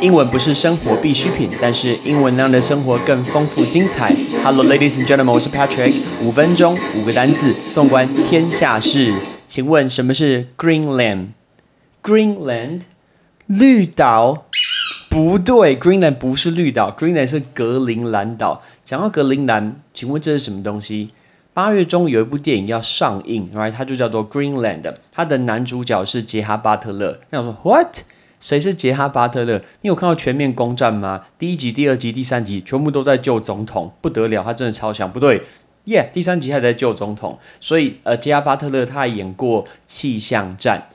英文不是生活必需品，但是英文让的生活更丰富精彩。Hello, ladies and gentlemen，我是 Patrick。五分钟五个单字，纵观天下事。请问什么是 Greenland？Greenland，绿岛？不对，Greenland 不是绿岛，Greenland 是格陵兰岛。讲到格陵兰，请问这是什么东西？八月中有一部电影要上映，right？它就叫做 Greenland，它的男主角是杰哈巴特勒。那我说 What？谁是杰哈巴特勒？你有看到《全面攻占》吗？第一集、第二集、第三集全部都在救总统，不得了，他真的超强。不对，耶，第三集还在救总统。所以，呃，杰哈巴特勒他演过《气象战》，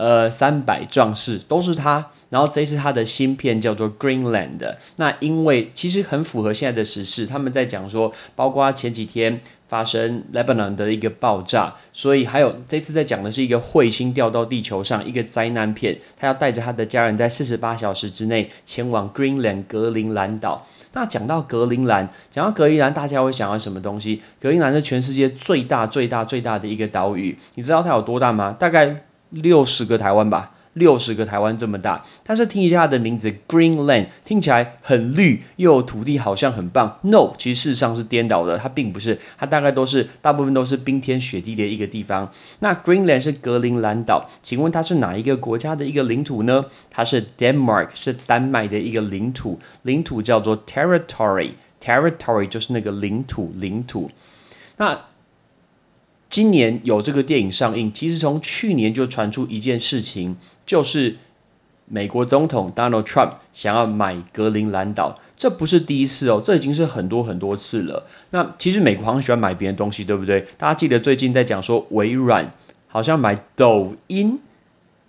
呃，《三百壮士》都是他。然后这次他的新片叫做 Greenland，那因为其实很符合现在的时事，他们在讲说，包括前几天发生 Lebanon 的一个爆炸，所以还有这次在讲的是一个彗星掉到地球上一个灾难片，他要带着他的家人在四十八小时之内前往 Greenland 格陵兰岛。那讲到格陵兰，讲到格陵兰，大家会想到什么东西？格陵兰是全世界最大最大最大的一个岛屿，你知道它有多大吗？大概六十个台湾吧。六十个台湾这么大，但是听一下它的名字 Greenland，听起来很绿，又有土地，好像很棒。No，其实事实上是颠倒的，它并不是，它大概都是大部分都是冰天雪地的一个地方。那 Greenland 是格陵兰岛，请问它是哪一个国家的一个领土呢？它是 Denmark，是丹麦的一个领土，领土叫做 territory，territory 就是那个领土，领土。那今年有这个电影上映，其实从去年就传出一件事情，就是美国总统 Donald Trump 想要买格陵兰岛，这不是第一次哦，这已经是很多很多次了。那其实美国好像喜欢买别人东西，对不对？大家记得最近在讲说微软好像买抖音，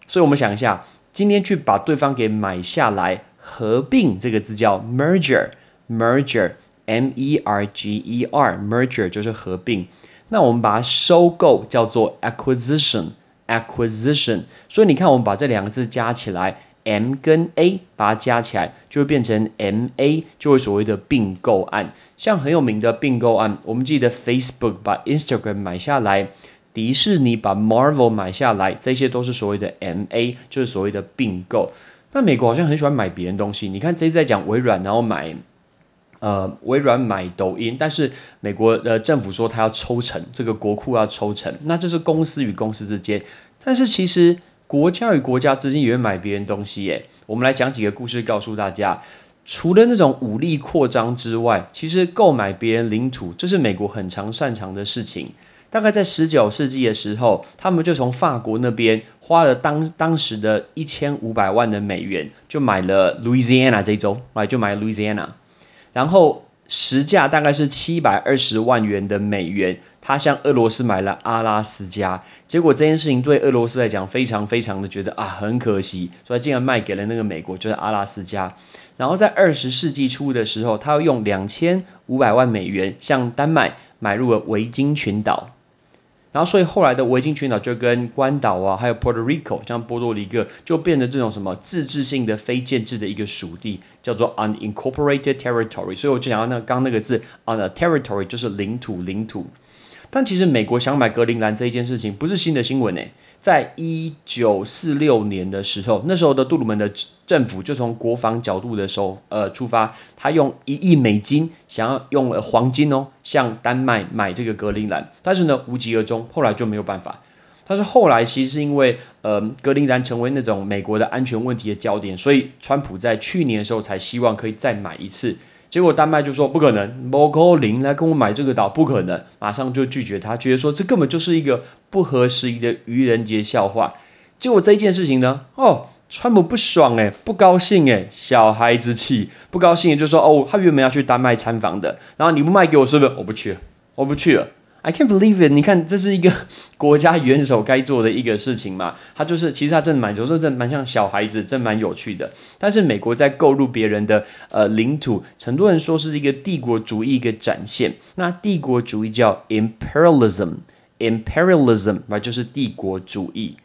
所以我们想一下，今天去把对方给买下来，合并这个字叫 merger，merger，m e r g e r，merger 就是合并。那我们把它收购叫做 acquisition，acquisition。所以你看，我们把这两个字加起来，M 跟 A 把它加起来，就会变成 M A，就会所谓的并购案。像很有名的并购案，我们记得 Facebook 把 Instagram 买下来，迪士尼把 Marvel 买下来，这些都是所谓的 M A，就是所谓的并购。那美国好像很喜欢买别人东西，你看这次在讲微软，然后买。呃，微软买抖音，但是美国的政府说他要抽成，这个国库要抽成，那这是公司与公司之间。但是其实国家与国家之间也会买别人东西耶。我们来讲几个故事，告诉大家，除了那种武力扩张之外，其实购买别人领土，这是美国很常擅长的事情。大概在十九世纪的时候，他们就从法国那边花了当当时的一千五百万的美元，就买了 Louisiana 这州，来就买 Louisiana。然后实价大概是七百二十万元的美元，他向俄罗斯买了阿拉斯加，结果这件事情对俄罗斯来讲非常非常的觉得啊很可惜，所以竟然卖给了那个美国，就是阿拉斯加。然后在二十世纪初的时候，他要用两千五百万美元向丹麦买入了维京群岛。然后，所以后来的维京群岛就跟关岛啊，还有 Puerto Rico，像波多黎各，就变成这种什么自治性的非建制的一个属地，叫做 unincorporated territory。所以我就讲到那刚那个字 on a territory 就是领土，领土。但其实美国想买格陵兰这一件事情不是新的新闻诶，在一九四六年的时候，那时候的杜鲁门的政府就从国防角度的时候呃出发，他用一亿美金想要用黄金哦向丹麦买这个格陵兰，但是呢无疾而终，后来就没有办法。但是后来其实是因为呃格陵兰成为那种美国的安全问题的焦点，所以川普在去年的时候才希望可以再买一次。结果丹麦就说不可能，莫高林来跟我买这个岛不可能，马上就拒绝他，觉得说这根本就是一个不合时宜的愚人节笑话。结果这件事情呢，哦，川普不爽诶，不高兴诶，小孩子气，不高兴就说哦，他原本要去丹麦参访的，然后你不卖给我是不是？我不去了，我不去了。I can't believe it！你看，这是一个国家元首该做的一个事情嘛？他就是，其实他真的蛮，有时候真的蛮像小孩子，真蛮有趣的。但是美国在购入别人的呃领土，很多人说是一个帝国主义一个展现。那帝国主义叫 imperialism，imperialism 啊，就是帝国主义。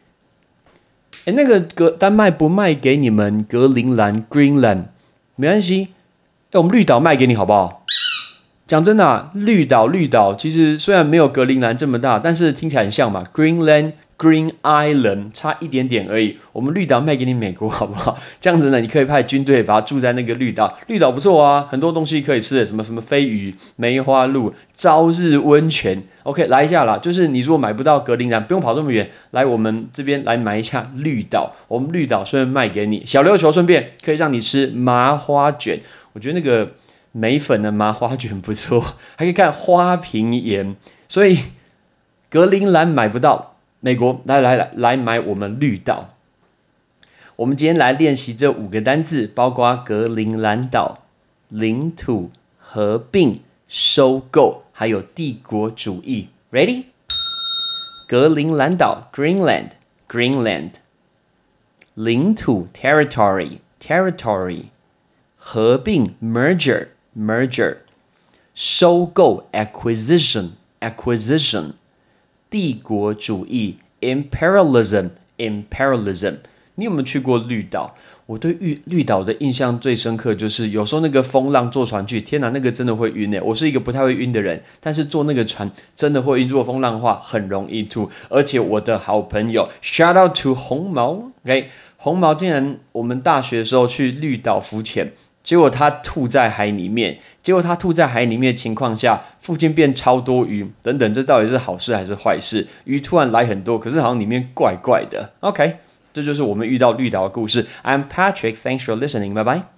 哎，那个格丹麦不卖给你们格陵兰 （Greenland） 没关系，哎，我们绿岛卖给你好不好？讲真的，绿岛绿岛其实虽然没有格陵兰这么大，但是听起来很像嘛。Greenland Green Island 差一点点而已，我们绿岛卖给你美国好不好？这样子呢，你可以派军队把它住在那个绿岛，绿岛不错啊，很多东西可以吃的，什么什么飞鱼、梅花鹿、朝日温泉。OK，来一下啦，就是你如果买不到格陵兰，不用跑这么远，来我们这边来买一下绿岛，我们绿岛顺便卖给你小琉球，顺便可以让你吃麻花卷。我觉得那个梅粉的麻花卷不错，还可以看花瓶岩，所以格陵兰买不到。美国，来来来来买我们绿岛。我们今天来练习这五个单字，包括格陵兰岛、领土、合并、收购，还有帝国主义。Ready？格陵兰岛 （Greenland），Greenland。领土 （Territory），Territory。合并 （Merger） Merger，。收购 （Acquisition），Acquisition。帝国主义 （imperialism），imperialism。你有没有去过绿岛？我对绿绿岛的印象最深刻就是，有时候那个风浪坐船去，天哪，那个真的会晕诶。我是一个不太会晕的人，但是坐那个船真的会晕。如果风浪的话，很容易吐。而且我的好朋友，shout out to 红毛，OK，红毛竟然我们大学的时候去绿岛浮潜。结果他吐在海里面，结果他吐在海里面的情况下，附近变超多鱼，等等，这到底是好事还是坏事？鱼突然来很多，可是好像里面怪怪的。OK，这就是我们遇到绿岛的故事。I'm Patrick，thanks for listening，拜拜。